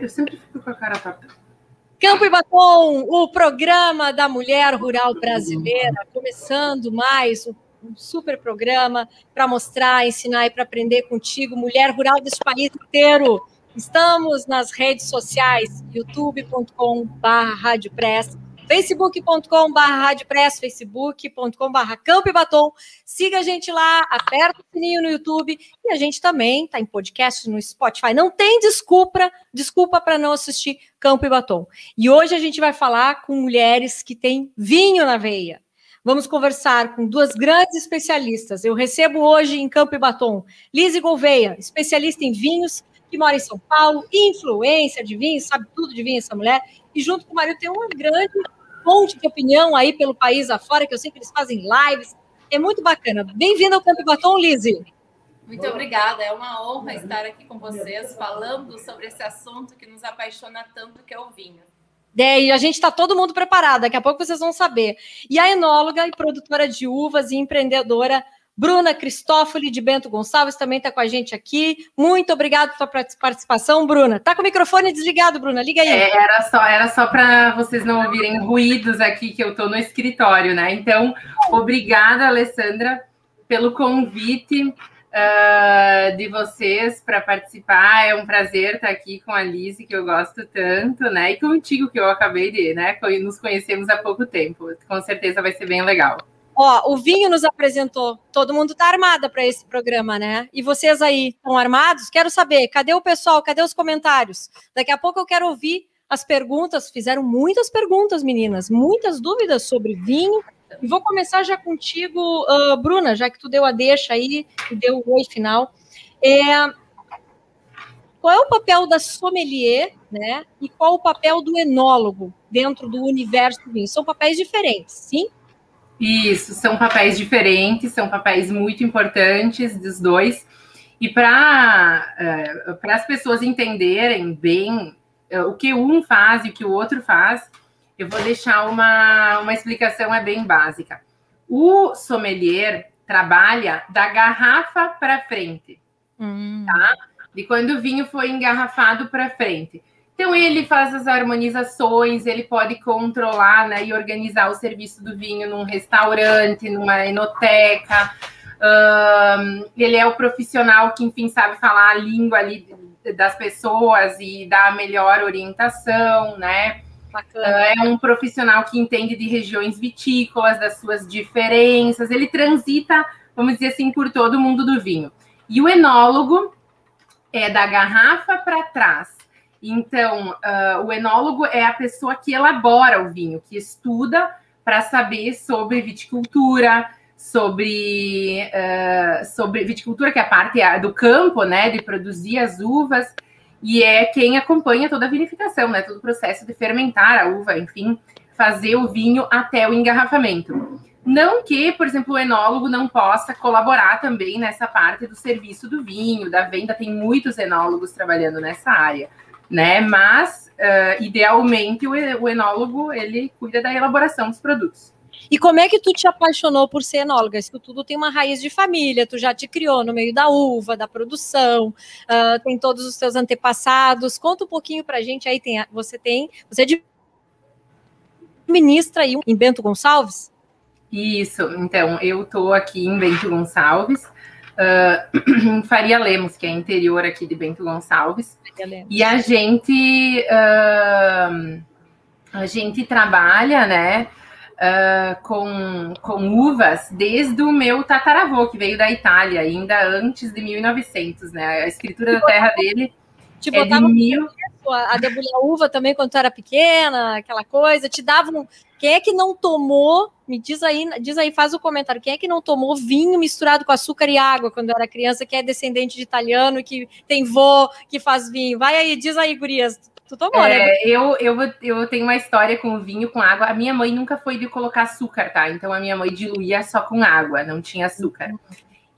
eu sempre fico com a cara torta. Campo e Batom, o programa da mulher rural brasileira, começando mais um super programa para mostrar, ensinar e para aprender contigo, mulher rural desse país inteiro. Estamos nas redes sociais, youtube.com.br, facebook.com.br facebook.com.br campo e batom. Siga a gente lá, aperta o sininho no YouTube e a gente também está em podcast no Spotify. Não tem desculpa, desculpa para não assistir Campo e Batom. E hoje a gente vai falar com mulheres que têm vinho na veia. Vamos conversar com duas grandes especialistas. Eu recebo hoje em Campo e Batom Lise Gouveia, especialista em vinhos, que mora em São Paulo, influência de vinhos, sabe tudo de vinho essa mulher, e junto com o marido tem uma grande fonte de opinião aí pelo país afora, que eu sei que eles fazem lives. É muito bacana. Bem-vindo ao Campo Batom, Lise. Muito obrigada, é uma honra estar aqui com vocês falando sobre esse assunto que nos apaixona tanto, que é o vinho. É, e a gente está todo mundo preparado, daqui a pouco vocês vão saber. E a enóloga e produtora de uvas e empreendedora Bruna Cristófoli de Bento Gonçalves também está com a gente aqui. Muito obrigada pela participação, Bruna. Tá com o microfone desligado, Bruna? Liga aí. É, era só, era só para vocês não ouvirem ruídos aqui que eu estou no escritório, né? Então, obrigada, Alessandra, pelo convite uh, de vocês para participar. É um prazer estar aqui com a Lise, que eu gosto tanto, né? E contigo, que eu acabei de, né? Nos conhecemos há pouco tempo. Com certeza vai ser bem legal. Ó, o Vinho nos apresentou. Todo mundo tá armada para esse programa, né? E vocês aí estão armados? Quero saber, cadê o pessoal? Cadê os comentários? Daqui a pouco eu quero ouvir as perguntas. Fizeram muitas perguntas, meninas, muitas dúvidas sobre vinho. E vou começar já contigo, uh, Bruna, já que tu deu a deixa aí e deu o oi final. É, qual é o papel da sommelier, né? E qual o papel do enólogo dentro do universo do vinho? São papéis diferentes, sim? Isso, são papéis diferentes, são papéis muito importantes dos dois. E para uh, as pessoas entenderem bem uh, o que um faz e o que o outro faz, eu vou deixar uma, uma explicação é bem básica. O sommelier trabalha da garrafa para frente, hum. tá? De quando o vinho foi engarrafado para frente. Então ele faz as harmonizações, ele pode controlar né, e organizar o serviço do vinho num restaurante, numa enoteca. Um, ele é o profissional que, enfim, sabe falar a língua ali das pessoas e dar a melhor orientação, né? Uh, é um profissional que entende de regiões vitícolas, das suas diferenças. Ele transita, vamos dizer assim, por todo o mundo do vinho. E o enólogo é da garrafa para trás então, uh, o enólogo é a pessoa que elabora o vinho, que estuda para saber sobre viticultura, sobre, uh, sobre viticultura, que é a parte do campo, né, de produzir as uvas, e é quem acompanha toda a vinificação, né, todo o processo de fermentar a uva, enfim, fazer o vinho até o engarrafamento. Não que, por exemplo, o enólogo não possa colaborar também nessa parte do serviço do vinho, da venda, tem muitos enólogos trabalhando nessa área né? Mas, uh, idealmente, o, o enólogo, ele cuida da elaboração dos produtos. E como é que tu te apaixonou por ser enóloga? Isso tudo tem uma raiz de família, tu já te criou no meio da uva, da produção, uh, tem todos os teus antepassados. Conta um pouquinho pra gente aí, tem, você tem, você é ministra aí em Bento Gonçalves? Isso, então, eu tô aqui em Bento Gonçalves, uh, em Faria Lemos, que é interior aqui de Bento Gonçalves. E a gente uh, a gente trabalha, né? Uh, com, com uvas desde o meu tataravô, que veio da Itália, ainda antes de 1900, né? A escritura da terra dele te é de mil... a debulhar uva também quando tu era pequena, aquela coisa, te davam... Quem é que não tomou, me diz aí, diz aí, faz o comentário, quem é que não tomou vinho misturado com açúcar e água quando era criança, que é descendente de italiano, que tem vô, que faz vinho? Vai aí, diz aí, gurias, Tu tomou, né? é, né? Eu, eu, eu tenho uma história com vinho com água. A minha mãe nunca foi de colocar açúcar, tá? Então a minha mãe diluía só com água, não tinha açúcar.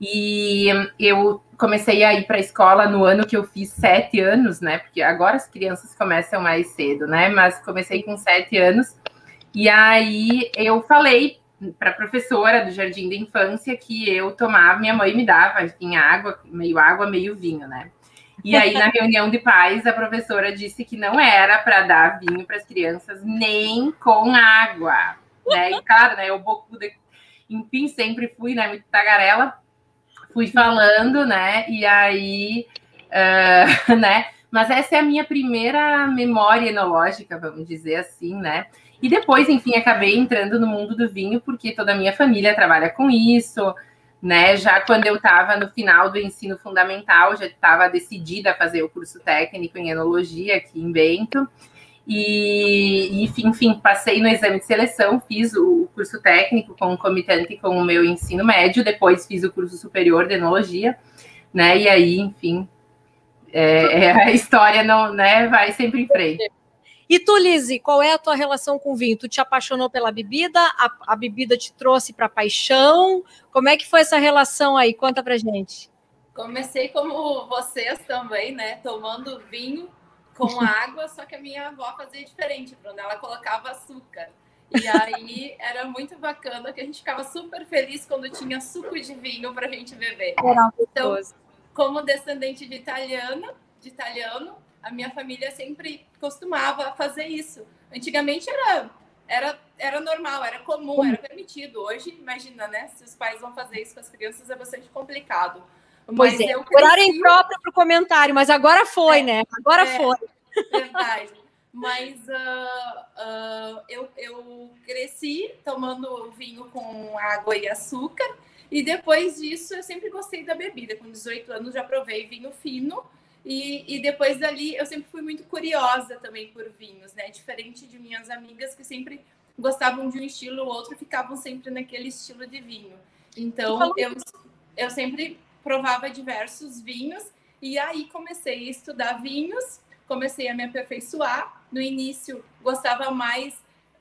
E eu comecei a ir para a escola no ano que eu fiz sete anos, né? Porque agora as crianças começam mais cedo, né? Mas comecei com sete anos. E aí eu falei para a professora do jardim da infância que eu tomava, minha mãe me dava, enfim, água, meio água, meio vinho, né? E aí, na reunião de pais, a professora disse que não era para dar vinho para as crianças nem com água. Né? E claro, né? Eu bocuda, enfim, sempre fui, né? Muito tagarela. Fui falando, né? E aí, uh, né? Mas essa é a minha primeira memória enológica, vamos dizer assim, né? E depois, enfim, acabei entrando no mundo do vinho, porque toda a minha família trabalha com isso, né? Já quando eu estava no final do ensino fundamental, já estava decidida a fazer o curso técnico em enologia aqui em Bento. E, e, enfim, passei no exame de seleção, fiz o curso técnico concomitante com o meu ensino médio, depois fiz o curso superior de enologia, né? E aí, enfim, é, é, a história não, né, vai sempre em frente. E tu, Lizzie, qual é a tua relação com o vinho? Tu te apaixonou pela bebida? A, a bebida te trouxe para paixão? Como é que foi essa relação aí? Conta pra gente. Comecei como vocês também, né? Tomando vinho com água, só que a minha avó fazia diferente, Bruna. Ela colocava açúcar. E aí era muito bacana que a gente ficava super feliz quando tinha suco de vinho para a gente beber. Então, como descendente de italiana, de italiano, a minha família sempre costumava fazer isso. Antigamente era era, era normal, era comum, era permitido. Hoje, imagina, né? Se os pais vão fazer isso com as crianças, é bastante complicado. Mas pois é, eu cresci... horário impróprio para o comentário, mas agora foi, é, né? Agora é, foi. Verdade. Mas uh, uh, eu, eu cresci tomando vinho com água e açúcar, e depois disso eu sempre gostei da bebida. Com 18 anos já provei vinho fino, e, e, depois dali eu sempre fui muito curiosa também por vinhos, né? Diferente de minhas amigas que sempre gostavam de um estilo ou outro, ficavam sempre naquele estilo de vinho. Então eu, eu sempre provava diversos vinhos e aí comecei a estudar vinhos, comecei a me aperfeiçoar. No início gostava mais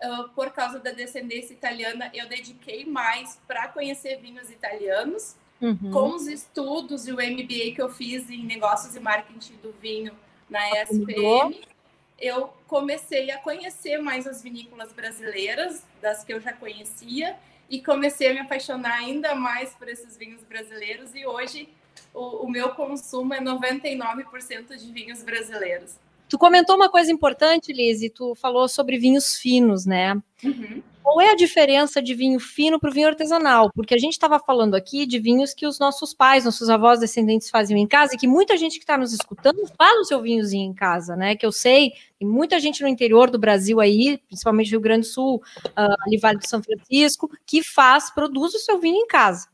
uh, por causa da descendência italiana, eu dediquei mais para conhecer vinhos italianos. Uhum. Com os estudos e o MBA que eu fiz em negócios e marketing do vinho na ESPM, eu comecei a conhecer mais as vinícolas brasileiras, das que eu já conhecia, e comecei a me apaixonar ainda mais por esses vinhos brasileiros. E hoje o, o meu consumo é 99% de vinhos brasileiros. Tu comentou uma coisa importante, Liz, tu falou sobre vinhos finos, né? Uhum qual é a diferença de vinho fino para o vinho artesanal? Porque a gente estava falando aqui de vinhos que os nossos pais, nossos avós descendentes faziam em casa e que muita gente que está nos escutando faz o seu vinhozinho em casa, né? Que eu sei, tem muita gente no interior do Brasil aí, principalmente Rio Grande do Sul, uh, ali Vale do São Francisco, que faz, produz o seu vinho em casa.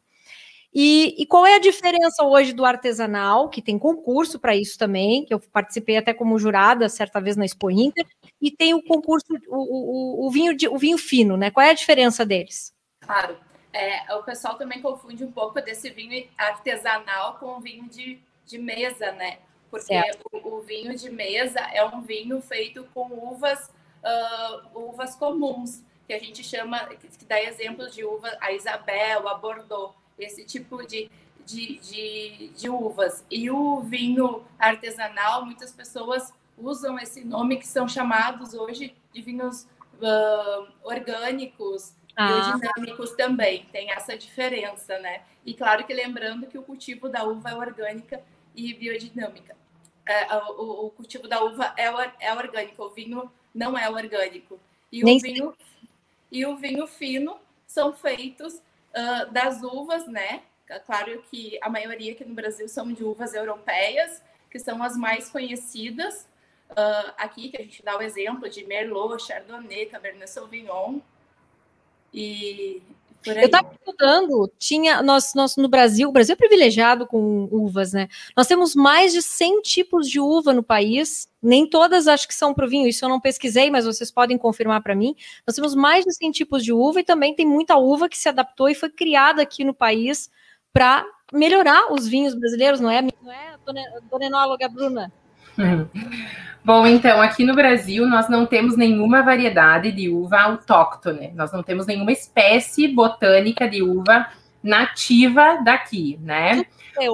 E, e, qual é a diferença hoje do artesanal, que tem concurso para isso também, que eu participei até como jurada certa vez na Expo Inter, e tem o concurso, o, o, o vinho, de, o vinho fino, né? Qual é a diferença deles? Claro. É, o pessoal também confunde um pouco desse vinho artesanal com o vinho de, de mesa, né? Porque o, o, vinho de mesa é um vinho feito com uvas, uh, uvas comuns, que a gente chama, que dá exemplos de uva, a Isabel, a Bordeaux esse tipo de, de, de, de uvas. E o vinho artesanal, muitas pessoas usam esse nome que são chamados hoje de vinhos uh, orgânicos, ah. biodinâmicos também. Tem essa diferença, né? E claro que lembrando que o cultivo da uva é orgânica e biodinâmica. É, o, o, cultivo da uva é, é orgânico, o vinho não é orgânico. E o, vinho, e o vinho fino são feitos uh, das uvas, né? Claro que a maioria aqui no Brasil são de uvas europeias, que são as mais conhecidas. Uh, aqui, que a gente dá o exemplo de Merlot, Chardonnay, Cabernet Sauvignon. E eu estava estudando, tinha nós, nós no Brasil, o Brasil é privilegiado com uvas, né? Nós temos mais de 100 tipos de uva no país, nem todas acho que são para o vinho, isso eu não pesquisei, mas vocês podem confirmar para mim. Nós temos mais de 100 tipos de uva e também tem muita uva que se adaptou e foi criada aqui no país para melhorar os vinhos brasileiros, não é? Não é, dona, dona enóloga Bruna? Bom, então, aqui no Brasil nós não temos nenhuma variedade de uva autóctone, nós não temos nenhuma espécie botânica de uva nativa daqui, né?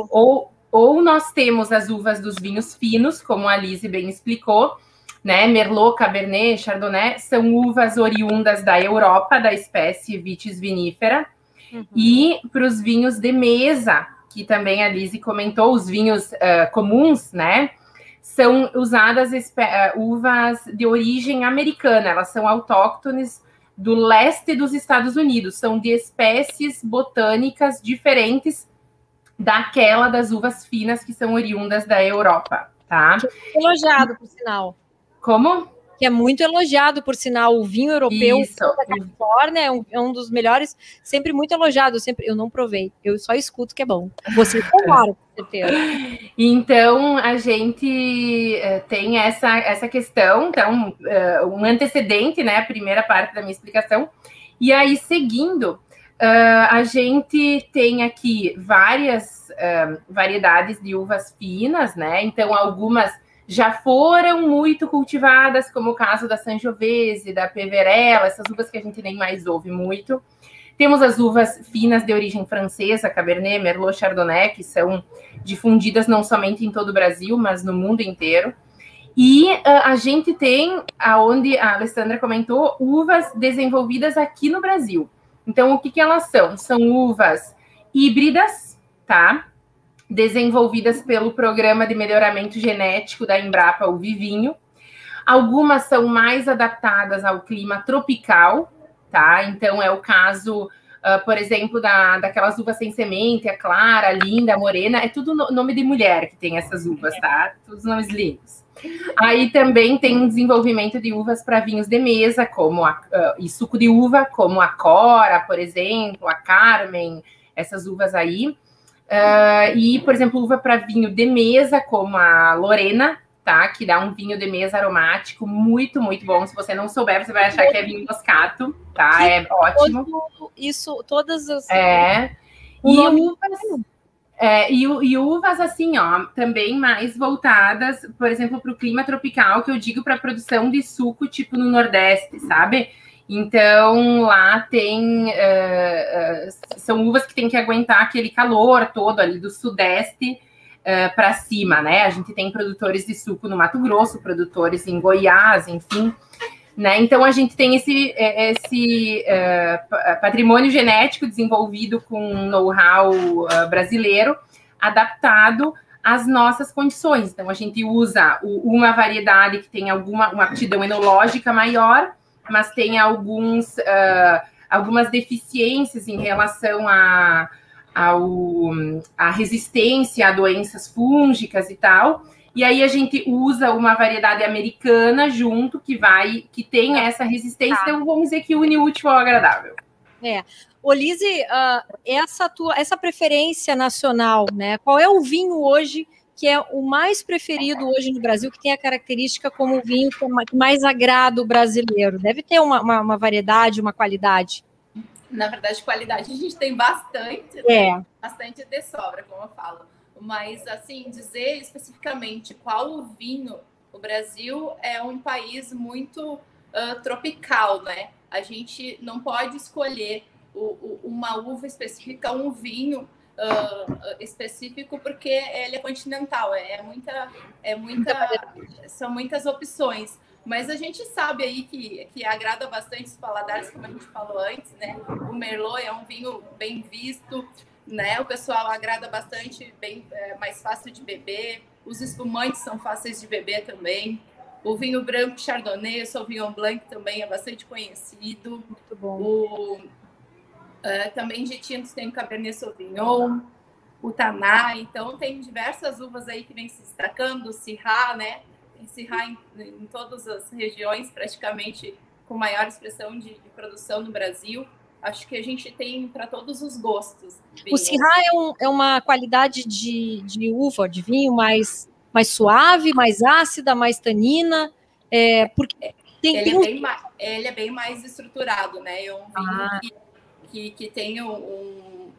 Ou, ou nós temos as uvas dos vinhos finos, como a Lise bem explicou, né? Merlot, Cabernet, Chardonnay são uvas oriundas da Europa, da espécie Vitis vinifera. Uhum. E para os vinhos de mesa, que também a Lise comentou, os vinhos uh, comuns, né? São usadas uvas de origem americana, elas são autóctones do leste dos Estados Unidos, são de espécies botânicas diferentes daquela das uvas finas que são oriundas da Europa, tá? Elogiado, por sinal. Como? Que é muito elogiado, por sinal, o vinho europeu Isso. da Califórnia é um, é um, dos melhores, sempre muito elogiado. Eu, sempre, eu não provei, eu só escuto que é bom. Você tomara, com certeza. Então, a gente uh, tem essa, essa questão, então, uh, um antecedente, né? A primeira parte da minha explicação. E aí, seguindo, uh, a gente tem aqui várias variedades de uvas finas, né? Então, algumas já foram muito cultivadas, como o caso da Sangiovese, da Peverella, essas uvas que a gente nem mais ouve muito. Temos as uvas finas de origem francesa, Cabernet, Merlot, Chardonnay, que são difundidas não somente em todo o Brasil, mas no mundo inteiro. E uh, a gente tem, aonde a Alessandra comentou, uvas desenvolvidas aqui no Brasil. Então, o que, que elas são? São uvas híbridas, tá? Desenvolvidas pelo Programa de Melhoramento Genético da Embrapa, o Vivinho. Algumas são mais adaptadas ao clima tropical, tá? Então, é o caso, uh, por exemplo, da, daquelas uvas sem semente, a clara, a linda, a morena, é tudo no, nome de mulher que tem essas uvas, tá? Todos nomes lindos. Aí também tem um desenvolvimento de uvas para vinhos de mesa, como a, uh, e suco de uva, como a Cora, por exemplo, a Carmen, essas uvas aí. Uh, e, por exemplo, uva para vinho de mesa, como a Lorena, tá? Que dá um vinho de mesa aromático muito, muito bom. Se você não souber, você vai achar que é vinho moscato, tá? É ótimo. Isso, todas as. É. E uvas. É, e, e, uvas, assim, ó, também mais voltadas, por exemplo, para o clima tropical, que eu digo para produção de suco, tipo no Nordeste, sabe? Então, lá tem. Uh, uh, são uvas que tem que aguentar aquele calor todo ali do sudeste uh, para cima, né? A gente tem produtores de suco no Mato Grosso, produtores em Goiás, enfim. Né? Então, a gente tem esse, esse patrimônio genético desenvolvido com know-how brasileiro adaptado às nossas condições. Então, a gente usa uma variedade que tem alguma uma aptidão enológica maior mas tem alguns, uh, algumas deficiências em relação a, ao, a resistência a doenças fúngicas e tal. E aí a gente usa uma variedade americana junto que vai, que tem essa resistência. Tá. Então vamos dizer que une o útil ao agradável. É. Olise, uh, essa tua, essa preferência nacional, né? Qual é o vinho hoje que é o mais preferido hoje no Brasil, que tem a característica como o vinho que mais agrada o brasileiro? Deve ter uma, uma, uma variedade, uma qualidade. Na verdade, qualidade a gente tem bastante, né? é. bastante de sobra, como eu falo. Mas, assim, dizer especificamente qual o vinho, o Brasil é um país muito uh, tropical, né? A gente não pode escolher o, o, uma uva específica, um vinho uh, específico porque ele é continental, é, é muita, é muita, são muitas opções. Mas a gente sabe aí que, que agrada bastante os paladares, como a gente falou antes, né? O Merlot é um vinho bem visto, né? O pessoal agrada bastante, bem é, mais fácil de beber. Os espumantes são fáceis de beber também. O vinho branco Chardonnay, o Sauvignon Blanc também é bastante conhecido. Muito bom. O, Uh, também de tintos tem o Cabernet Sauvignon, o Taná, então tem diversas uvas aí que vem se destacando, o Syrah, né? Tem Syrah em, em todas as regiões, praticamente com maior expressão de, de produção no Brasil. Acho que a gente tem para todos os gostos. Vinhos. O Syrah é, um, é, uma qualidade de, de uva, de vinho mais, mais suave, mais ácida, mais tanina, é, porque tem, ele, tem é um... bem, ele é bem mais estruturado, né? É um vinho ah. que que, que tem um,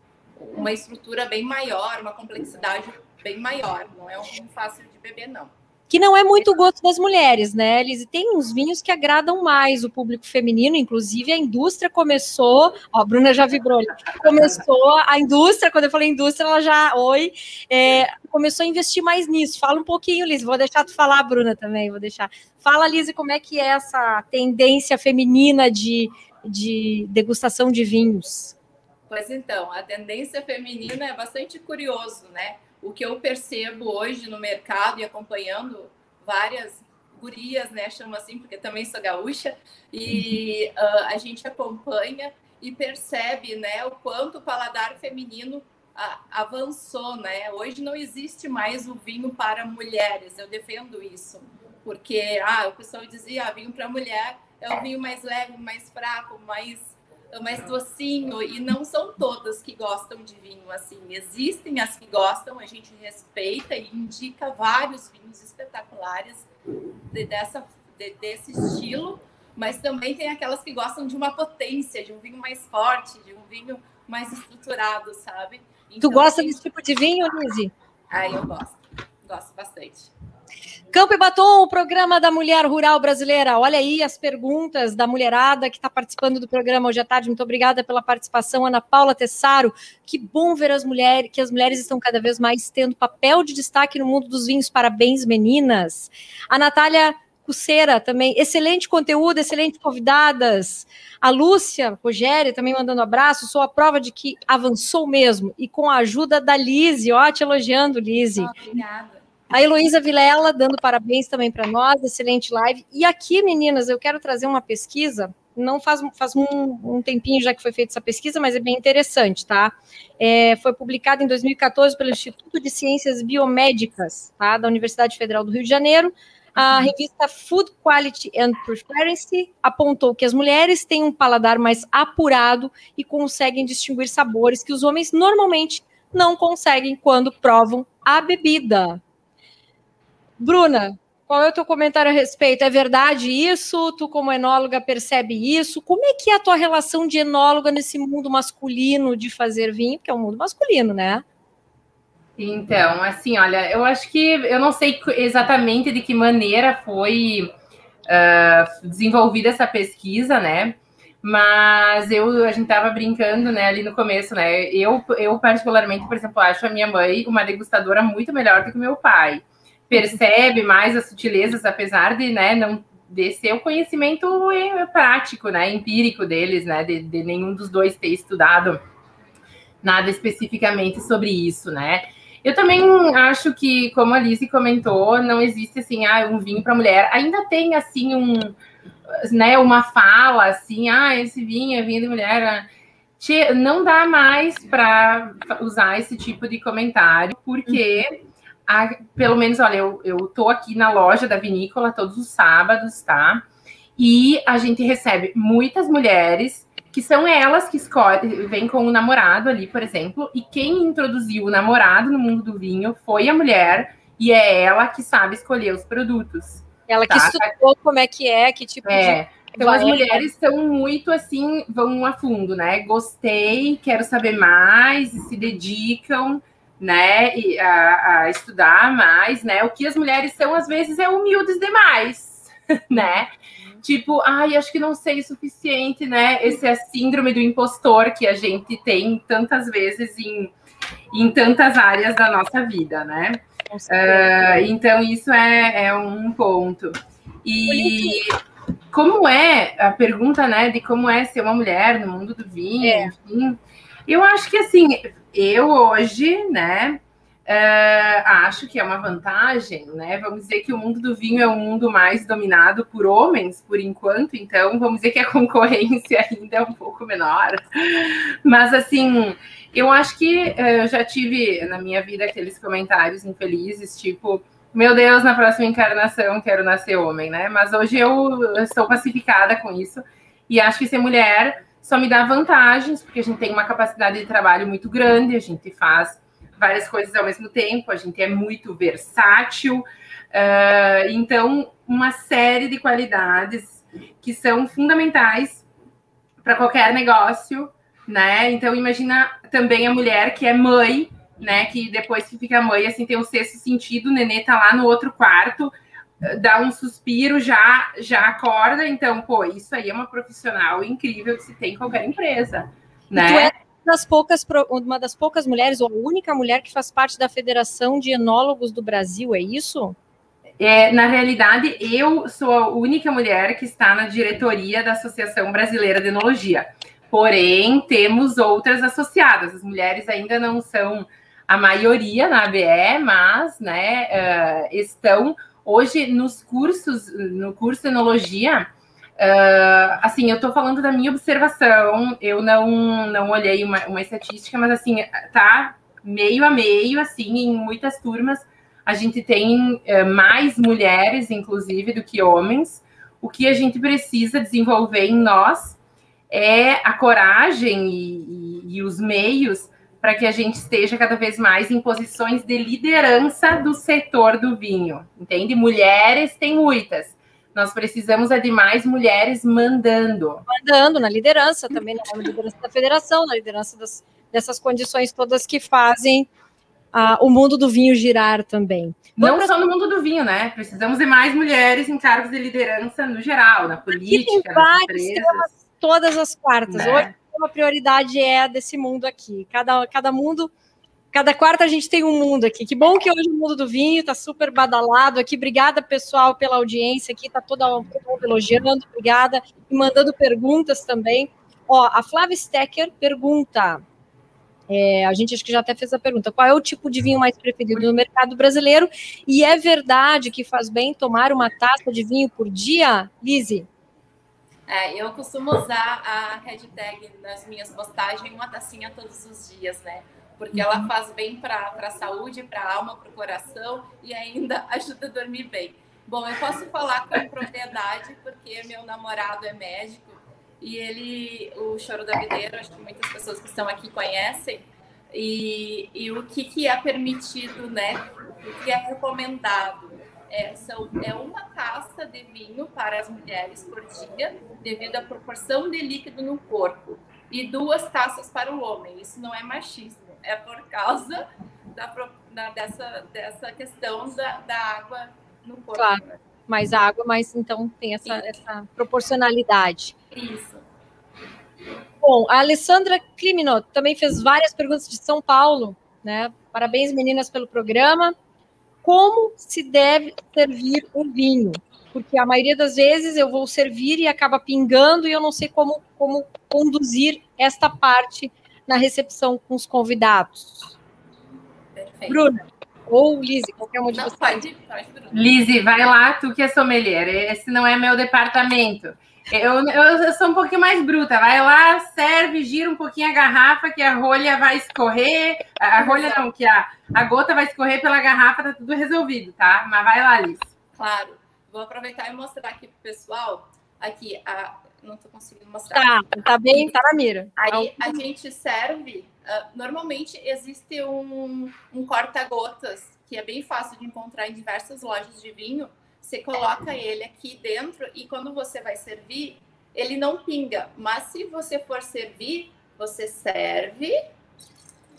uma estrutura bem maior, uma complexidade bem maior. Não é um fácil de beber, não. Que não é muito gosto das mulheres, né, Eles tem uns vinhos que agradam mais o público feminino, inclusive a indústria começou, ó, a Bruna já vibrou, começou, a indústria, quando eu falei indústria, ela já, oi, é, começou a investir mais nisso. Fala um pouquinho, Liz, vou deixar tu falar, Bruna, também, vou deixar. Fala, Liz, como é que é essa tendência feminina de de degustação de vinhos? Pois então, a tendência feminina é bastante curioso, né? O que eu percebo hoje no mercado e acompanhando várias gurias, né? Chamo assim, porque também sou gaúcha, e uh, a gente acompanha e percebe, né, o quanto o paladar feminino avançou, né? Hoje não existe mais o vinho para mulheres, eu defendo isso, porque ah, o pessoal dizia, ah, vinho para mulher é o vinho mais leve, mais fraco, mais mais docinho e não são todas que gostam de vinho assim. Existem as que gostam, a gente respeita e indica vários vinhos espetaculares de, dessa de, desse estilo, mas também tem aquelas que gostam de uma potência, de um vinho mais forte, de um vinho mais estruturado, sabe? Então, tu gosta desse tipo de vinho, Lizzie? Ah, eu gosto. Gosto bastante. Campo e Batom, o programa da mulher rural brasileira. Olha aí as perguntas da mulherada que está participando do programa hoje à tarde. Muito obrigada pela participação, Ana Paula Tessaro. Que bom ver as mulheres, que as mulheres estão cada vez mais tendo papel de destaque no mundo dos vinhos. Parabéns, meninas. A Natália Cuceira também, excelente conteúdo, excelentes convidadas. A Lúcia Rogério também mandando abraço. Sou a prova de que avançou mesmo. E com a ajuda da Lise, ó, te elogiando, Lise. obrigada. A Heloísa Vilela dando parabéns também para nós, excelente live. E aqui, meninas, eu quero trazer uma pesquisa. Não faz, faz um, um tempinho já que foi feita essa pesquisa, mas é bem interessante, tá? É, foi publicada em 2014 pelo Instituto de Ciências Biomédicas, tá? Da Universidade Federal do Rio de Janeiro. A revista Food Quality and Preference apontou que as mulheres têm um paladar mais apurado e conseguem distinguir sabores que os homens normalmente não conseguem quando provam a bebida. Bruna, qual é o teu comentário a respeito? É verdade isso? Tu, como enóloga, percebe isso? Como é que é a tua relação de enóloga nesse mundo masculino de fazer vinho? Porque é um mundo masculino, né? Então, assim, olha, eu acho que eu não sei exatamente de que maneira foi uh, desenvolvida essa pesquisa, né? Mas eu, a gente tava brincando, né, ali no começo, né? Eu, eu particularmente, por exemplo, acho a minha mãe uma degustadora muito melhor do que o meu pai percebe mais as sutilezas, apesar de, né, não de ser o conhecimento prático, né, empírico deles, né, de, de nenhum dos dois ter estudado nada especificamente sobre isso, né. Eu também acho que, como a Alice comentou, não existe assim, ah, um vinho para mulher. Ainda tem assim um, né, uma fala assim, ah, esse vinho é vinho de mulher. Não dá mais para usar esse tipo de comentário, porque a, pelo menos, olha, eu, eu tô aqui na loja da vinícola todos os sábados, tá? E a gente recebe muitas mulheres que são elas que escolhem, vêm com o namorado ali, por exemplo, e quem introduziu o namorado no mundo do vinho foi a mulher, e é ela que sabe escolher os produtos. Ela tá? que estudou como é que é, que tipo é. de... Então as mulheres estão muito assim, vão a fundo, né? Gostei, quero saber mais, e se dedicam né, a, a, estudar mais, né? O que as mulheres são, às vezes, é humildes demais, né? Tipo, ai, acho que não sei o suficiente, né? Esse é a síndrome do impostor que a gente tem tantas vezes em, em tantas áreas da nossa vida, né? Uh, então, isso é, é um ponto. E como é a pergunta, né, de como é ser uma mulher no mundo do vinho, é. enfim, eu acho que assim, eu hoje, né, uh, acho que é uma vantagem, né? Vamos dizer que o mundo do vinho é um mundo mais dominado por homens, por enquanto, então vamos dizer que a concorrência ainda é um pouco menor. Mas assim, eu acho que uh, já tive na minha vida aqueles comentários infelizes, tipo, meu Deus, na próxima encarnação quero nascer homem, né? Mas hoje eu estou pacificada com isso e acho que ser mulher só me dá vantagens, porque a gente tem uma capacidade de trabalho muito grande, a gente faz várias coisas ao mesmo tempo, a gente é muito versátil. Uh, então, uma série de qualidades que são fundamentais para qualquer negócio, né? Então, imagina também a mulher que é mãe, né? Que depois que fica mãe, assim, tem um sexto sentido, o nenê tá lá no outro quarto, dá um suspiro, já já acorda. Então, pô, isso aí é uma profissional incrível que se tem em qualquer empresa, né? tu é das poucas, uma das poucas mulheres, ou a única mulher que faz parte da Federação de Enólogos do Brasil, é isso? É, na realidade, eu sou a única mulher que está na diretoria da Associação Brasileira de Enologia. porém temos outras associadas. As mulheres ainda não são a maioria na ABE, mas né, uh, estão hoje nos cursos, no curso de enologia, uh, assim, eu estou falando da minha observação, eu não, não olhei uma, uma estatística, mas assim, tá meio a meio, assim, em muitas turmas a gente tem uh, mais mulheres, inclusive, do que homens. O que a gente precisa desenvolver em nós é a coragem e, e, e os meios para que a gente esteja cada vez mais em posições de liderança do setor do vinho, entende? Mulheres tem muitas. Nós precisamos é de mais mulheres mandando. Mandando na liderança também, na liderança da federação, na liderança das, dessas condições todas que fazem uh, o mundo do vinho girar também. Não Vamos só no mundo do vinho, né? Precisamos de mais mulheres em cargos de liderança no geral, na política, nas empresas. Todas as quartas. Né? Hoje uma prioridade é desse mundo aqui. Cada, cada mundo, cada quarta a gente tem um mundo aqui. Que bom que hoje o mundo do vinho está super badalado aqui. Obrigada, pessoal, pela audiência aqui. Está todo, mundo elogiando, obrigada. E mandando perguntas também. Ó, a Flávia Stecker pergunta. É, a gente acho que já até fez a pergunta: qual é o tipo de vinho mais preferido no mercado brasileiro? E é verdade que faz bem tomar uma taça de vinho por dia, Lise? É, eu costumo usar a hashtag nas minhas postagens, uma tacinha todos os dias, né? Porque ela uhum. faz bem para a saúde, para a alma, para o coração e ainda ajuda a dormir bem. Bom, eu posso falar com propriedade porque meu namorado é médico e ele, o choro da videira, acho que muitas pessoas que estão aqui conhecem, e, e o que, que é permitido, né? O que é recomendado é, são, é uma taça de vinho para as mulheres por dia, devido à proporção de líquido no corpo, e duas taças para o homem. Isso não é machismo, é por causa da, da dessa, dessa questão da, da água no corpo. Claro, mais água, mas então tem essa, essa proporcionalidade. Isso. Bom, a Alessandra Climinot também fez várias perguntas de São Paulo, né? Parabéns, meninas, pelo programa como se deve servir o vinho. Porque a maioria das vezes eu vou servir e acaba pingando e eu não sei como, como conduzir esta parte na recepção com os convidados. Perfeito. Bruna, ou Lise, qualquer um de vocês. Pode, pode, Lise, vai lá, tu que é sommelier. Esse não é meu departamento. Eu, eu, eu, sou um pouquinho mais bruta. Vai lá, serve, gira um pouquinho a garrafa, que a rolha vai escorrer. A rolha não, que a, a gota vai escorrer pela garrafa, tá tudo resolvido, tá? Mas vai lá, Liz. Claro. Vou aproveitar e mostrar aqui pro pessoal. Aqui, a, não tô conseguindo mostrar. Tá, tá bem, tá na mira. Aí a gente serve. Uh, normalmente existe um, um corta-gotas, que é bem fácil de encontrar em diversas lojas de vinho você coloca ele aqui dentro e quando você vai servir, ele não pinga. Mas se você for servir, você serve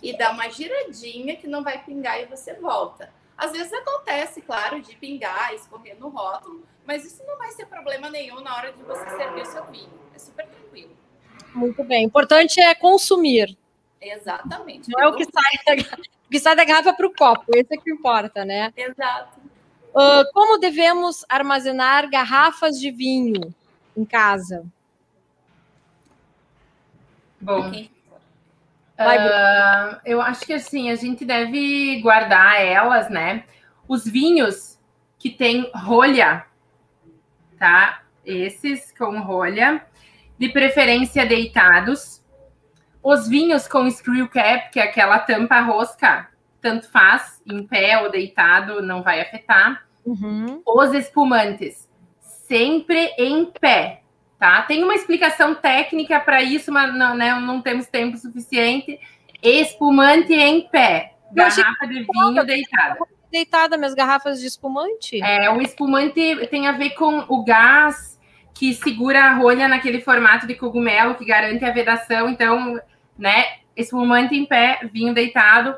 e dá uma giradinha que não vai pingar e você volta. Às vezes acontece, claro, de pingar, escorrer no rótulo, mas isso não vai ser problema nenhum na hora de você servir o seu vinho. É super tranquilo. Muito bem. O importante é consumir. Exatamente. Não é o que sai da, o que sai da garrafa para o copo, esse é que importa, né? Exato. Uh, como devemos armazenar garrafas de vinho em casa? Bom, uh, eu acho que assim a gente deve guardar elas, né? Os vinhos que tem rolha, tá? Esses com rolha, de preferência deitados. Os vinhos com screw cap, que é aquela tampa rosca, tanto faz, em pé ou deitado, não vai afetar. Uhum. Os espumantes, sempre em pé, tá? Tem uma explicação técnica para isso, mas não, né, não temos tempo suficiente. Espumante em pé, garrafa de vinho deitada. Deitada, minhas garrafas de espumante? É, o espumante tem a ver com o gás que segura a rolha naquele formato de cogumelo que garante a vedação. Então, né, espumante em pé, vinho deitado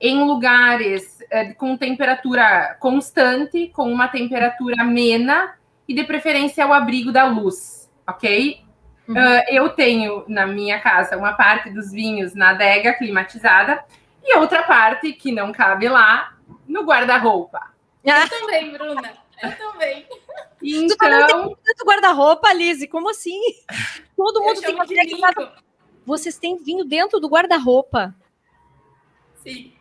em lugares é, com temperatura constante, com uma temperatura amena e de preferência ao abrigo da luz, ok? Uhum. Uh, eu tenho na minha casa uma parte dos vinhos na adega climatizada e outra parte que não cabe lá no guarda-roupa. Eu também, Bruna. Eu também. Então. Tu guarda-roupa, Lise? Como assim? Todo mundo tem que vocês têm vinho dentro do guarda-roupa. Sim.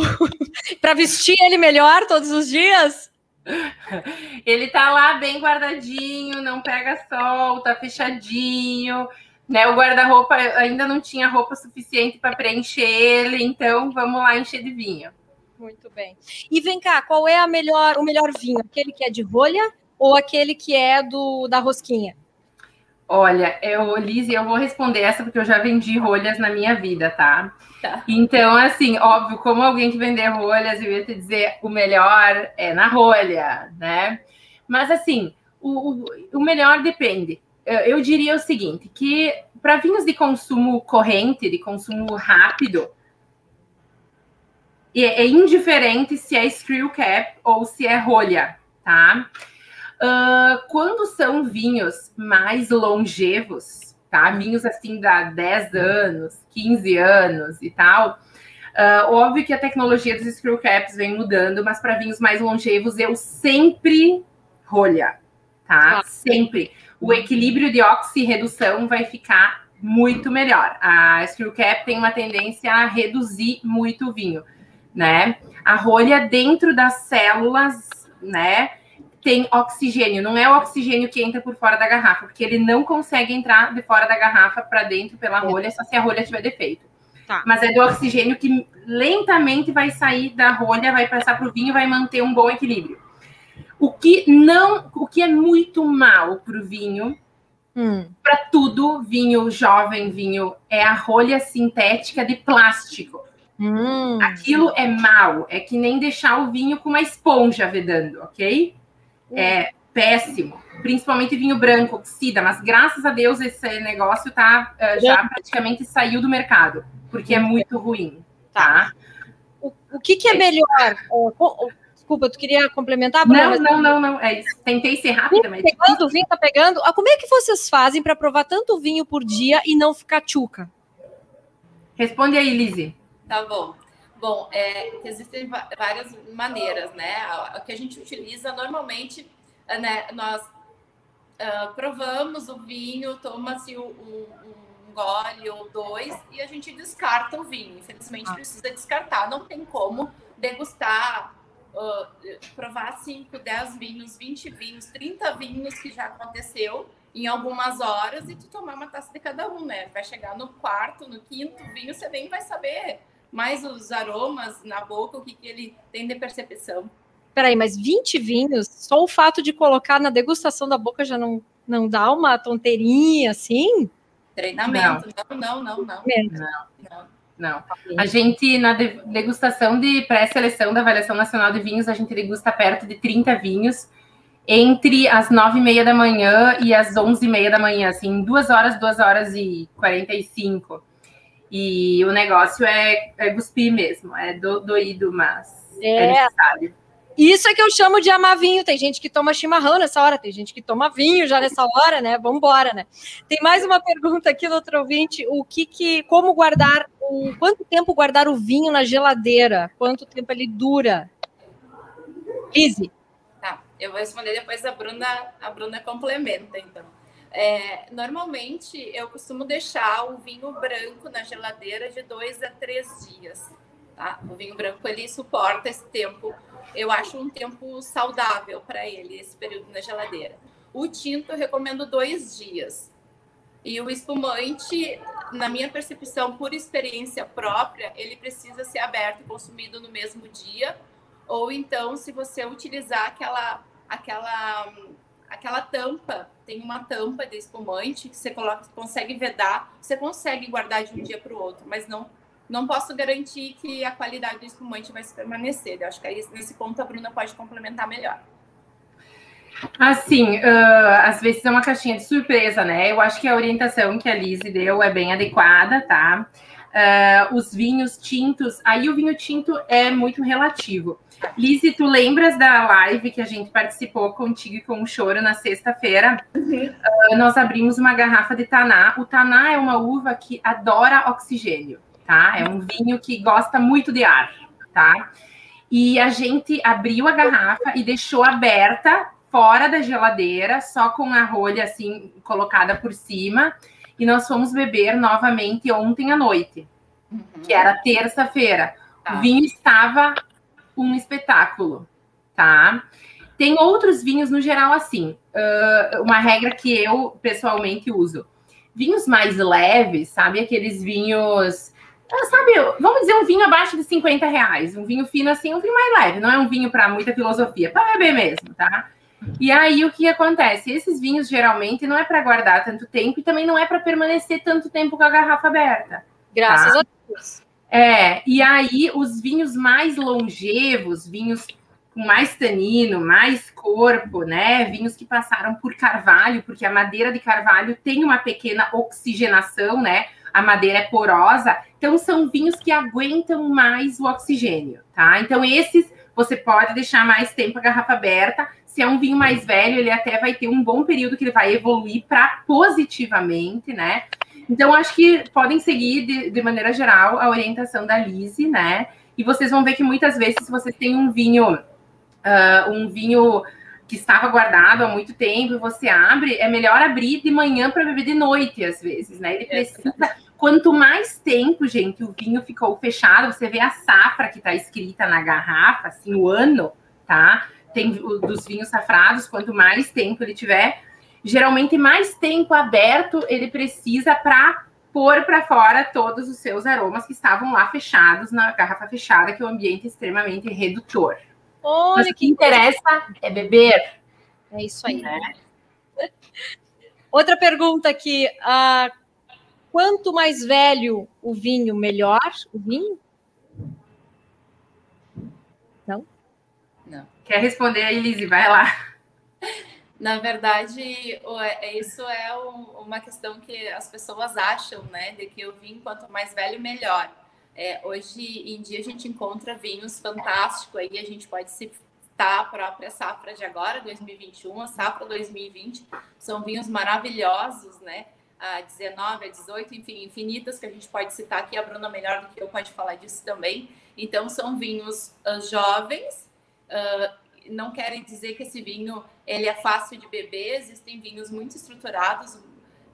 para vestir ele melhor todos os dias? Ele tá lá bem guardadinho, não pega sol, tá fechadinho. Né, o guarda-roupa ainda não tinha roupa suficiente para preencher ele, então vamos lá encher de vinho. Muito bem. E vem cá, qual é a melhor, o melhor vinho? Aquele que é de rolha ou aquele que é do da rosquinha? Olha, eu, Liz, eu vou responder essa porque eu já vendi rolhas na minha vida, tá? Tá? Então, assim, óbvio, como alguém que vender rolhas, eu ia te dizer o melhor é na rolha, né? Mas, assim, o, o, melhor depende. Eu, eu diria o seguinte, que para vinhos de consumo corrente, de consumo rápido, é, é indiferente se é screw cap ou se é rolha, tá? Uh, quando são vinhos mais longevos, tá? Vinhos assim da 10 anos, 15 anos e tal. Uh, óbvio que a tecnologia dos screw caps vem mudando, mas para vinhos mais longevos eu sempre rolha, tá? Ah. Sempre. O equilíbrio de oxirredução vai ficar muito melhor. A screw cap tem uma tendência a reduzir muito o vinho, né? A rolha dentro das células, né? Tem oxigênio, não é o oxigênio que entra por fora da garrafa, porque ele não consegue entrar de fora da garrafa para dentro pela rolha, só se a rolha tiver defeito. Tá. Mas é do oxigênio que lentamente vai sair da rolha, vai passar para o vinho, vai manter um bom equilíbrio. O que não, o que é muito mal para o vinho, hum. para tudo, vinho jovem, vinho, é a rolha sintética de plástico. Hum. Aquilo é mal, é que nem deixar o vinho com uma esponja vedando, ok? É péssimo, principalmente vinho branco, oxida, mas graças a Deus esse negócio tá uh, já praticamente saiu do mercado, porque é muito ruim, tá? O, o que, que é melhor? Desculpa, tu queria complementar? Não, mas... não, não, não, é isso. Tentei ser rápida, mas... Pegando, o vinho tá pegando. Ah, como é que vocês fazem para provar tanto vinho por dia e não ficar tchuca? Responde aí, Lizzie. Tá bom. Bom, é, existem várias maneiras, né? O que a gente utiliza normalmente, né, nós uh, provamos o vinho, toma-se um, um, gole ou dois e a gente descarta o vinho. Infelizmente, ah. precisa descartar. Não tem como degustar, uh, provar 5, 10 vinhos, 20 vinhos, 30 vinhos que já aconteceu em algumas horas e tu tomar uma taça de cada um, né? Vai chegar no quarto, no quinto vinho, você nem vai saber mais os aromas na boca, o que, que ele tem de percepção. Peraí, mas 20 vinhos, só o fato de colocar na degustação da boca já não, não dá uma tonteirinha assim? Treinamento, não, não, não, não. Não, não. não. A gente, na degustação de pré-seleção da Avaliação Nacional de Vinhos, a gente degusta perto de 30 vinhos entre as nove e meia da manhã e as onze e meia da manhã, assim, duas horas, duas horas e quarenta e cinco. E o negócio é, é cuspir mesmo, é do, doído, mas é, é necessário. Isso é que eu chamo de amar vinho. Tem gente que toma chimarrão nessa hora, tem gente que toma vinho já nessa hora, né? Vambora, né? Tem mais uma pergunta aqui do outro ouvinte. O que que, como guardar, o, quanto tempo guardar o vinho na geladeira? Quanto tempo ele dura? Easy. Tá, eu vou responder depois a Bruna, a Bruna complementa, então. É, normalmente eu costumo deixar o vinho branco na geladeira de dois a três dias. Tá? O vinho branco ele suporta esse tempo. Eu acho um tempo saudável para ele esse período na geladeira. O tinto eu recomendo dois dias. E o espumante, na minha percepção, por experiência própria, ele precisa ser aberto e consumido no mesmo dia. Ou então, se você utilizar aquela, aquela aquela tampa, tem uma tampa de espumante que você coloca, consegue vedar, você consegue guardar de um dia para o outro, mas não não posso garantir que a qualidade do espumante vai se permanecer. Eu acho que aí, nesse ponto a Bruna pode complementar melhor. Assim, uh, às vezes é uma caixinha de surpresa, né? Eu acho que a orientação que a Lise deu é bem adequada, tá? Uh, os vinhos tintos, aí o vinho tinto é muito relativo. Lise, tu lembras da live que a gente participou contigo e com o Choro na sexta-feira? Uhum. Uh, nós abrimos uma garrafa de Taná. O Taná é uma uva que adora oxigênio, tá? É um vinho que gosta muito de ar, tá? E a gente abriu a garrafa e deixou aberta fora da geladeira, só com a rolha assim colocada por cima. E nós fomos beber novamente ontem à noite, uhum. que era terça-feira. Tá. O vinho estava um espetáculo, tá? Tem outros vinhos no geral assim. Uh, uma regra que eu pessoalmente uso. Vinhos mais leves, sabe? Aqueles vinhos. Ah, sabe, vamos dizer um vinho abaixo de 50 reais. Um vinho fino assim, um vinho mais leve. Não é um vinho para muita filosofia, para beber mesmo, tá? E aí o que acontece? Esses vinhos geralmente não é para guardar tanto tempo e também não é para permanecer tanto tempo com a garrafa aberta. Graças tá? a Deus. É, e aí os vinhos mais longevos, vinhos com mais tanino, mais corpo, né? Vinhos que passaram por carvalho, porque a madeira de carvalho tem uma pequena oxigenação, né? A madeira é porosa, então são vinhos que aguentam mais o oxigênio, tá? Então esses você pode deixar mais tempo a garrafa aberta. Se é um vinho mais velho, ele até vai ter um bom período que ele vai evoluir para positivamente, né? Então, acho que podem seguir, de, de maneira geral, a orientação da Lise, né? E vocês vão ver que muitas vezes, se vocês têm um vinho uh, um vinho que estava guardado há muito tempo e você abre, é melhor abrir de manhã para beber de noite, às vezes, né? Ele é precisa. Quanto mais tempo, gente, o vinho ficou fechado, você vê a safra que está escrita na garrafa, assim, o ano, tá? Tem o, dos vinhos safrados, quanto mais tempo ele tiver, geralmente mais tempo aberto ele precisa para pôr para fora todos os seus aromas que estavam lá fechados na garrafa fechada, que é um ambiente extremamente redutor. Olha Mas o que interessa é beber. É isso aí. Né? Outra pergunta aqui: uh, quanto mais velho o vinho, melhor o vinho? Não? Não. Quer responder aí, Lizzie? Vai lá. Na verdade, é, isso é uma questão que as pessoas acham, né? De que o vinho, quanto mais velho, melhor. É, hoje em dia a gente encontra vinhos fantásticos aí, a gente pode citar a própria safra de agora, 2021, a safra 2020, são vinhos maravilhosos, né? A 19, a 18, enfim, infinitas que a gente pode citar aqui, a Bruna melhor do que eu pode falar disso também. Então, são vinhos uh, jovens, uh, não querem dizer que esse vinho ele é fácil de beber, existem vinhos muito estruturados,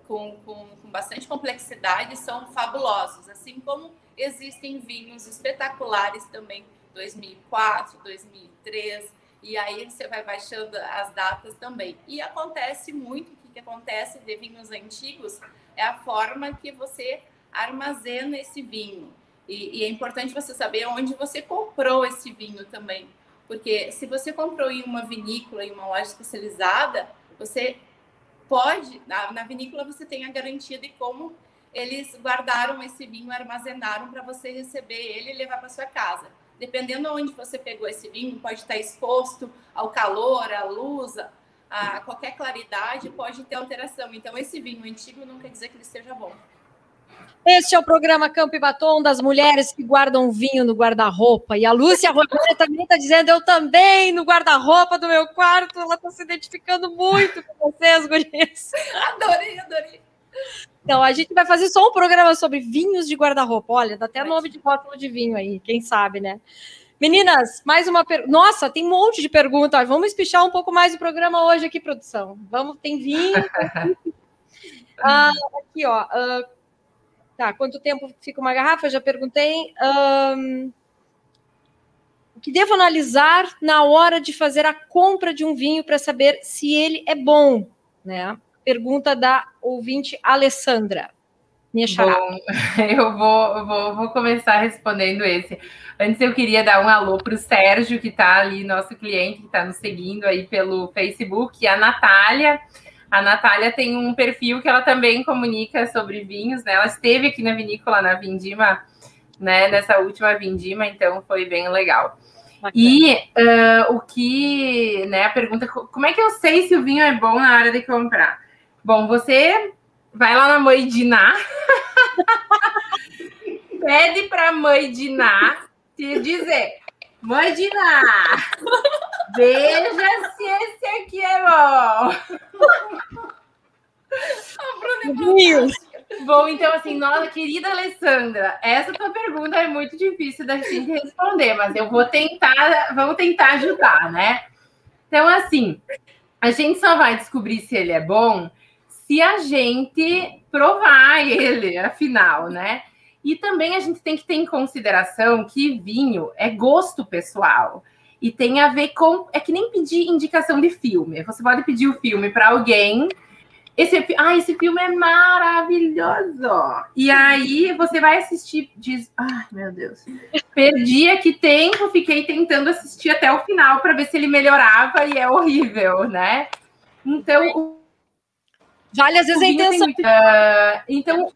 com, com, com bastante complexidade, são fabulosos, assim como Existem vinhos espetaculares também, 2004, 2003, e aí você vai baixando as datas também. E acontece muito, o que, que acontece de vinhos antigos é a forma que você armazena esse vinho. E, e, é importante você saber onde você comprou esse vinho também. Porque se você comprou em uma vinícola, em uma loja especializada, você pode, na, na vinícola você tem a garantia de como eles guardaram esse vinho, armazenaram para você receber ele e levar para sua casa. Dependendo onde você pegou esse vinho, pode estar exposto ao calor, à luz, a qualquer claridade, pode ter alteração. Então, esse vinho antigo não quer dizer que ele esteja bom. Este é o programa Campo e Batom das mulheres que guardam vinho no guarda-roupa. E a Lúcia Romana também está dizendo, eu também, no guarda-roupa do meu quarto. Ela está se identificando muito com vocês, gurias. Adorei, adorei. Então, a gente vai fazer só um programa sobre vinhos de guarda-roupa. Olha, dá até nome de rótulo de vinho aí, quem sabe, né? Meninas, mais uma pergunta. Nossa, tem um monte de perguntas. Vamos espichar um pouco mais o programa hoje aqui, produção. Vamos, tem vinho. ah, aqui, ó. Uh, tá, quanto tempo fica uma garrafa? Já perguntei. Um, o que devo analisar na hora de fazer a compra de um vinho para saber se ele é bom, né? pergunta da ouvinte Alessandra. Minha xará. Bom, eu vou, vou, vou começar respondendo esse. Antes eu queria dar um alô para o Sérgio, que está ali, nosso cliente, que está nos seguindo aí pelo Facebook, e a Natália. A Natália tem um perfil que ela também comunica sobre vinhos, né? Ela esteve aqui na vinícola, na Vindima, né? Nessa última Vindima, então foi bem legal. Bacana. E uh, o que, né? A pergunta: como é que eu sei se o vinho é bom na hora de comprar? Bom, você vai lá na mãe Diná, pede para a mãe Diná te dizer: Mãe Diná, veja se esse aqui é bom. A Bruna é Bom, então, assim, nossa querida Alessandra, essa tua pergunta é muito difícil da gente responder, mas eu vou tentar, vamos tentar ajudar, né? Então, assim, a gente só vai descobrir se ele é bom se a gente provar ele, afinal, né? E também a gente tem que ter em consideração que vinho é gosto pessoal. E tem a ver com. É que nem pedir indicação de filme. Você pode pedir o filme para alguém. Esse, ah, esse filme é maravilhoso. E aí você vai assistir, diz, ai meu Deus, perdi aqui tempo, fiquei tentando assistir até o final para ver se ele melhorava e é horrível, né? Então, vale às vezes a intenção. Muito... Uh, então,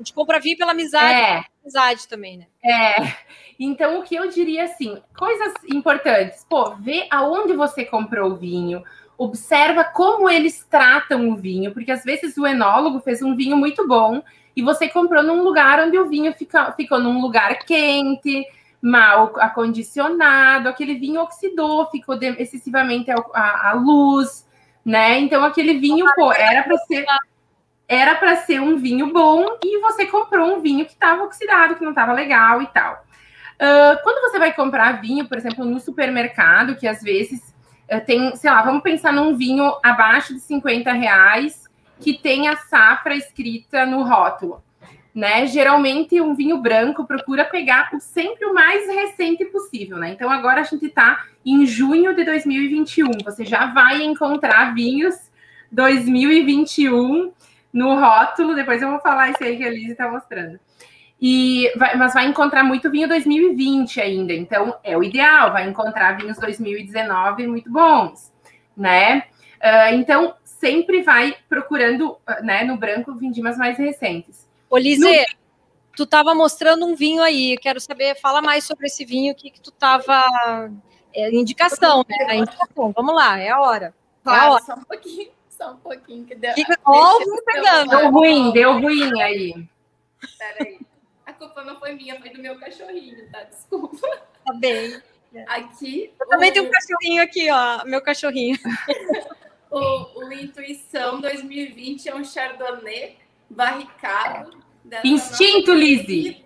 a gente compra vinho pela amizade, é, amizade também, né? É. Então, o que eu diria assim, coisas importantes, pô, vê aonde você comprou o vinho, observa como eles tratam o vinho, porque às vezes o enólogo fez um vinho muito bom e você comprou num lugar onde o vinho fica, ficou num lugar quente, mal acondicionado, aquele vinho oxidou, ficou excessivamente à luz, né? Então aquele vinho, pô, era para ser era para ser um vinho bom e você comprou um vinho que estava oxidado, que não estava legal e tal. Uh, quando você vai comprar vinho, por exemplo, no supermercado, que às vezes uh, tem, sei lá, vamos pensar num vinho abaixo de 50 reais que tem a safra escrita no rótulo. Né? Geralmente um vinho branco procura pegar o, sempre o mais recente possível, né? Então agora a gente está em junho de 2021. Você já vai encontrar vinhos 2021 no rótulo, depois eu vou falar isso aí que a Liz está mostrando. E vai, mas vai encontrar muito vinho 2020 ainda, então é o ideal, vai encontrar vinhos 2019 muito bons, né? Uh, então sempre vai procurando, né, no branco vindimas mais recentes. Ô, Lise, no... tu estava mostrando um vinho aí, quero saber, fala mais sobre esse vinho, o que, que tu estava. É, indicação, né? indicação, vamos lá, é a hora. Claro, é a hora. só um pouquinho só um pouquinho que deu. Fica óbvio pegando. Deu ruim, deu ruim aí. Peraí. A culpa não foi minha, foi do meu cachorrinho, tá? Desculpa. Tá bem. Aqui. Eu o... também tenho um cachorrinho aqui, ó. Meu cachorrinho. o, o Intuição 2020 é um Chardonnay barricado. Instinto, Lizzie!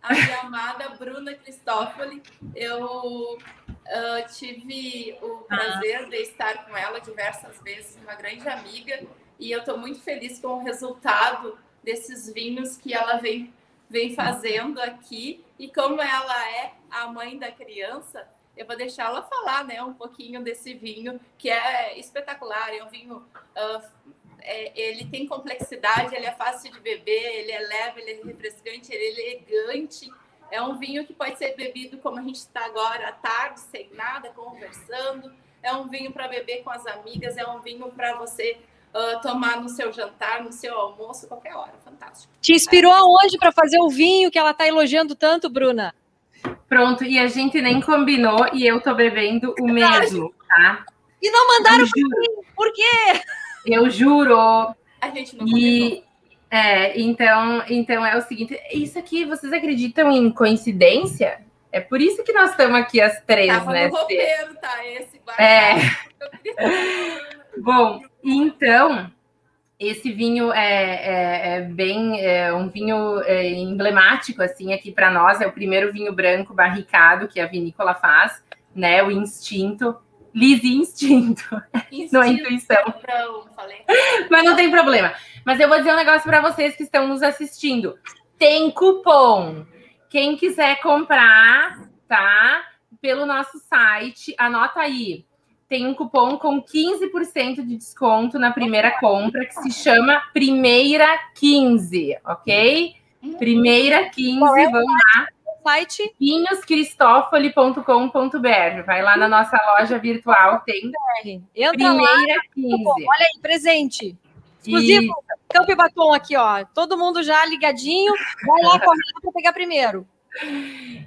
A minha amada Bruna Cristófoli. Eu Uh, tive o ah. prazer de estar com ela diversas vezes, uma grande amiga, e eu estou muito feliz com o resultado desses vinhos que ela vem, vem fazendo aqui. E como ela é a mãe da criança, eu vou deixar ela falar né, um pouquinho desse vinho, que é espetacular. É um vinho. Uh, é, ele tem complexidade, ele é fácil de beber, ele é leve, ele é refrescante, ele é elegante é um vinho que pode ser bebido como a gente está agora, à tarde, sem nada, conversando. É um vinho para beber com as amigas, é um vinho para você uh, tomar no seu jantar, no seu almoço, qualquer hora. Fantástico. Te inspirou é. aonde para fazer o vinho que ela está elogiando tanto, Bruna? Pronto, e a gente nem combinou e eu tô bebendo o mesmo, tá? E não mandaram mim, por quê? Eu juro. A gente não combinou. É, então, então é o seguinte, isso aqui, vocês acreditam em coincidência? É por isso que nós estamos aqui as três, Tava né? No roteiro, tá? Esse é. Bom, então esse vinho é, é, é bem é um vinho é, emblemático assim aqui para nós. É o primeiro vinho branco barricado que a vinícola faz, né? O instinto. Liz instinto, instinto não é intuição. Não, Mas não tem problema. Mas eu vou dizer um negócio para vocês que estão nos assistindo. Tem cupom. Quem quiser comprar, tá? Pelo nosso site, anota aí. Tem um cupom com 15% de desconto na primeira compra que se chama Primeira 15, ok? Primeira 15, é vamos lá. Site vinhoscristofoli.com.br. Vai lá na nossa loja virtual, tem Entra Primeira lá. 15. Olha aí, presente. Exclusivo, e Batom aqui, ó. Todo mundo já ligadinho. Vai lá correndo para pegar primeiro.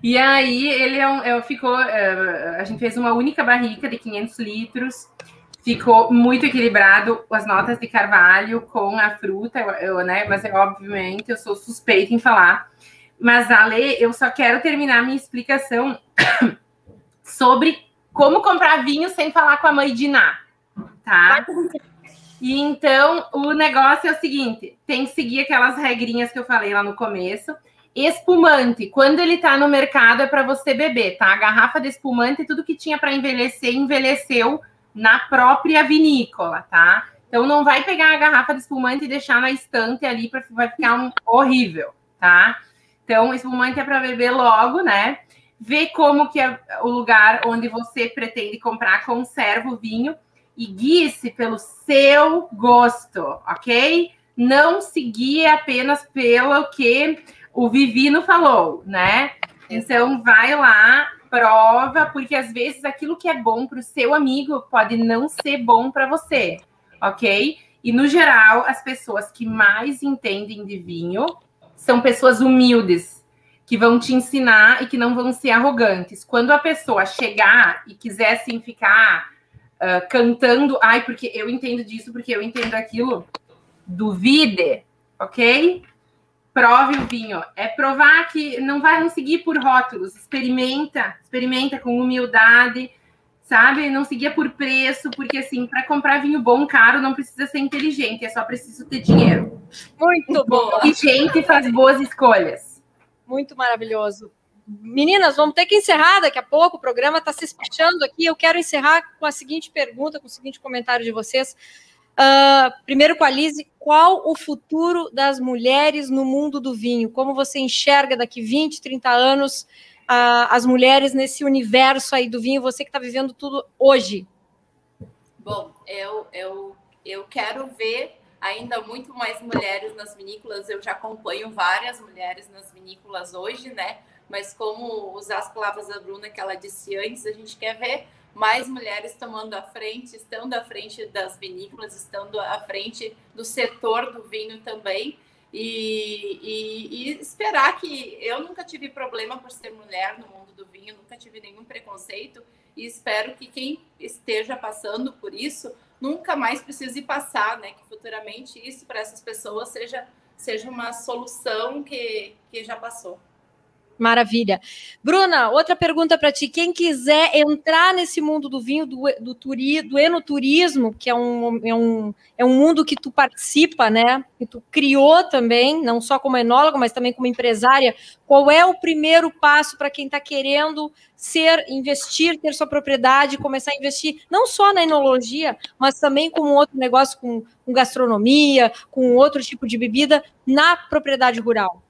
E aí, ele é um, é, ficou. É, a gente fez uma única barrica de 500 litros. Ficou muito equilibrado as notas de carvalho com a fruta, eu, eu, né? Mas, é, obviamente, eu sou suspeita em falar. Mas, Ale, eu só quero terminar minha explicação sobre como comprar vinho sem falar com a mãe de Ná, tá? E então o negócio é o seguinte: tem que seguir aquelas regrinhas que eu falei lá no começo. Espumante, quando ele tá no mercado é para você beber, tá? A garrafa de espumante, tudo que tinha para envelhecer, envelheceu na própria vinícola, tá? Então não vai pegar a garrafa de espumante e deixar na estante ali para vai ficar um horrível, tá? Então espumante é para beber logo, né? Ver como que é o lugar onde você pretende comprar, conserva o vinho e guie-se pelo seu gosto, ok? Não seguir apenas pelo que o Vivino falou, né? Então vai lá, prova, porque às vezes aquilo que é bom para o seu amigo pode não ser bom para você, ok? E no geral, as pessoas que mais entendem de vinho são pessoas humildes, que vão te ensinar e que não vão ser arrogantes. Quando a pessoa chegar e quiser assim ficar uh, cantando, ai, porque eu entendo disso, porque eu entendo aquilo, duvide, ok? Prove o vinho. É provar que não vai não seguir por rótulos, experimenta, experimenta com humildade, sabe? Não seguia por preço, porque assim, para comprar vinho bom, caro, não precisa ser inteligente, é só preciso ter dinheiro. Muito bom. E gente faz boas escolhas. Muito maravilhoso. Meninas, vamos ter que encerrar daqui a pouco. O programa está se espechando aqui. Eu quero encerrar com a seguinte pergunta, com o seguinte comentário de vocês. Uh, primeiro com a Lise, qual o futuro das mulheres no mundo do vinho? Como você enxerga daqui 20, 30 anos uh, as mulheres nesse universo aí do vinho? Você que está vivendo tudo hoje. Bom, eu, eu, eu quero ver ainda muito mais mulheres nas vinícolas. Eu já acompanho várias mulheres nas vinícolas hoje, né? mas como usar as palavras da Bruna que ela disse antes, a gente quer ver mais mulheres tomando a frente, estando à frente das vinícolas, estando à frente do setor do vinho também. E, e, e, esperar que eu nunca tive problema por ser mulher no mundo do vinho, nunca tive nenhum preconceito e espero que quem esteja passando por isso nunca mais precise passar, né? Que futuramente isso para essas pessoas seja, seja uma solução que, que já passou. Maravilha. Bruna, outra pergunta para ti. Quem quiser entrar nesse mundo do vinho, do, do, turi, do enoturismo, que é um, é, um, é um mundo que tu participa, né? Que tu criou também, não só como enóloga, mas também como empresária. Qual é o primeiro passo para quem está querendo ser, investir, ter sua propriedade, começar a investir não só na enologia, mas também com outro negócio, com, com gastronomia, com outro tipo de bebida na propriedade rural?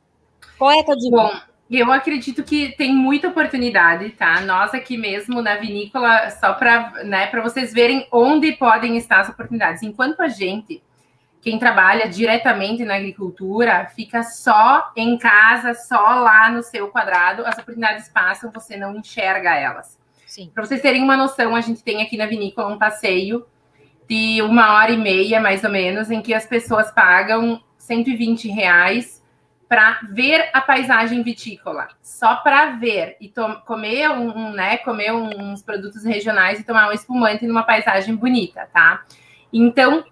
Qual é a tua dica? Eu acredito que tem muita oportunidade, tá? Nós aqui mesmo na vinícola, só para né, vocês verem onde podem estar as oportunidades. Enquanto a gente, quem trabalha diretamente na agricultura, fica só em casa, só lá no seu quadrado, as oportunidades passam, você não enxerga elas. Para vocês terem uma noção, a gente tem aqui na vinícola um passeio de uma hora e meia, mais ou menos, em que as pessoas pagam 120 reais para ver a paisagem vitícola, só para ver e comer um, né, comer uns produtos regionais e tomar um espumante numa paisagem bonita, tá? Então,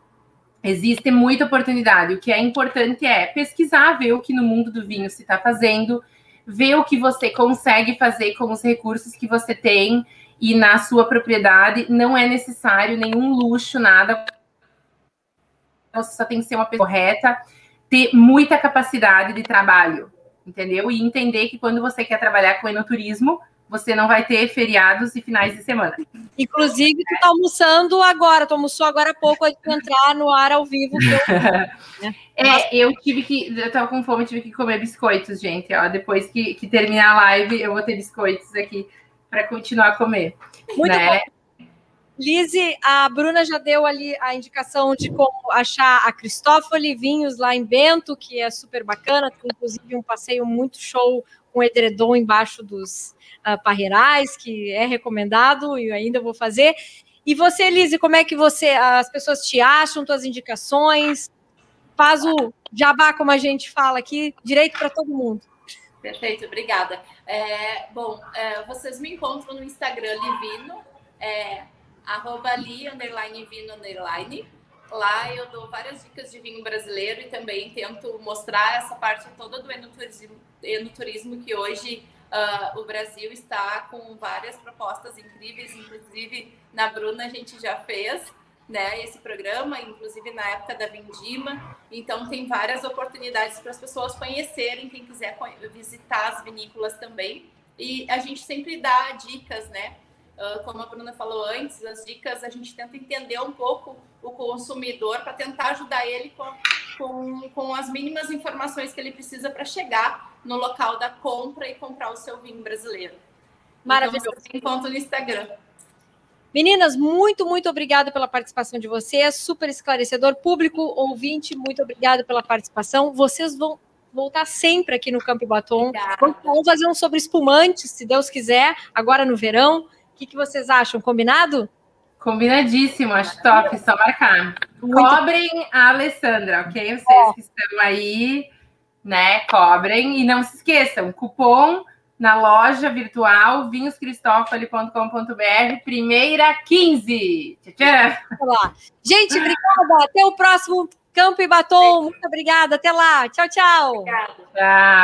existe muita oportunidade. O que é importante é pesquisar, ver o que no mundo do vinho se está fazendo, ver o que você consegue fazer com os recursos que você tem e na sua propriedade. Não é necessário nenhum luxo, nada. Você só tem que ser uma pessoa correta ter muita capacidade de trabalho, entendeu? E entender que quando você quer trabalhar com enoturismo, você não vai ter feriados e finais de semana. Inclusive, tu tá almoçando agora, tu almoçou agora há pouco antes de entrar no ar ao vivo. Eu... É, eu tive que, eu tava com fome, tive que comer biscoitos, gente. Ó, depois que, que terminar a live, eu vou ter biscoitos aqui para continuar a comer. Muito né? bom. Lise, a Bruna já deu ali a indicação de como achar a Cristófoli Vinhos lá em Bento, que é super bacana, tem inclusive um passeio muito show com edredom embaixo dos uh, parreirais, que é recomendado e ainda vou fazer. E você, Lise, como é que você, as pessoas te acham, tuas indicações? Faz o jabá, como a gente fala aqui, direito para todo mundo. Perfeito, obrigada. É, bom, é, vocês me encontram no Instagram Livino, é, arroba li, underline, vino, underline. Lá eu dou várias dicas de vinho brasileiro e também tento mostrar essa parte toda do enoturismo, enoturismo que hoje uh, o Brasil está com várias propostas incríveis, inclusive na Bruna a gente já fez né, esse programa, inclusive na época da Vindima. Então tem várias oportunidades para as pessoas conhecerem, quem quiser visitar as vinícolas também. E a gente sempre dá dicas, né? Uh, como a Bruna falou antes, as dicas a gente tenta entender um pouco o consumidor para tentar ajudar ele com, com, com as mínimas informações que ele precisa para chegar no local da compra e comprar o seu vinho brasileiro. Maravilhoso. Então, você encontra no Instagram. Meninas, muito, muito obrigada pela participação de vocês, super esclarecedor. Público, ouvinte, muito obrigada pela participação. Vocês vão voltar sempre aqui no Campo Batom. Vamos fazer um sobre espumantes, se Deus quiser, agora no verão. O que, que vocês acham? Combinado? Combinadíssimo, acho top, só marcar. Muito cobrem a Alessandra, ok? Vocês que estão aí, né? Cobrem. E não se esqueçam, cupom na loja virtual vinhoscristofoli.com.br, primeira 15. Tchau, tchau. Gente, obrigada. Até o próximo Campo e Batom. Muito obrigada. Até lá. Tchau, tchau. Obrigada. Tchau.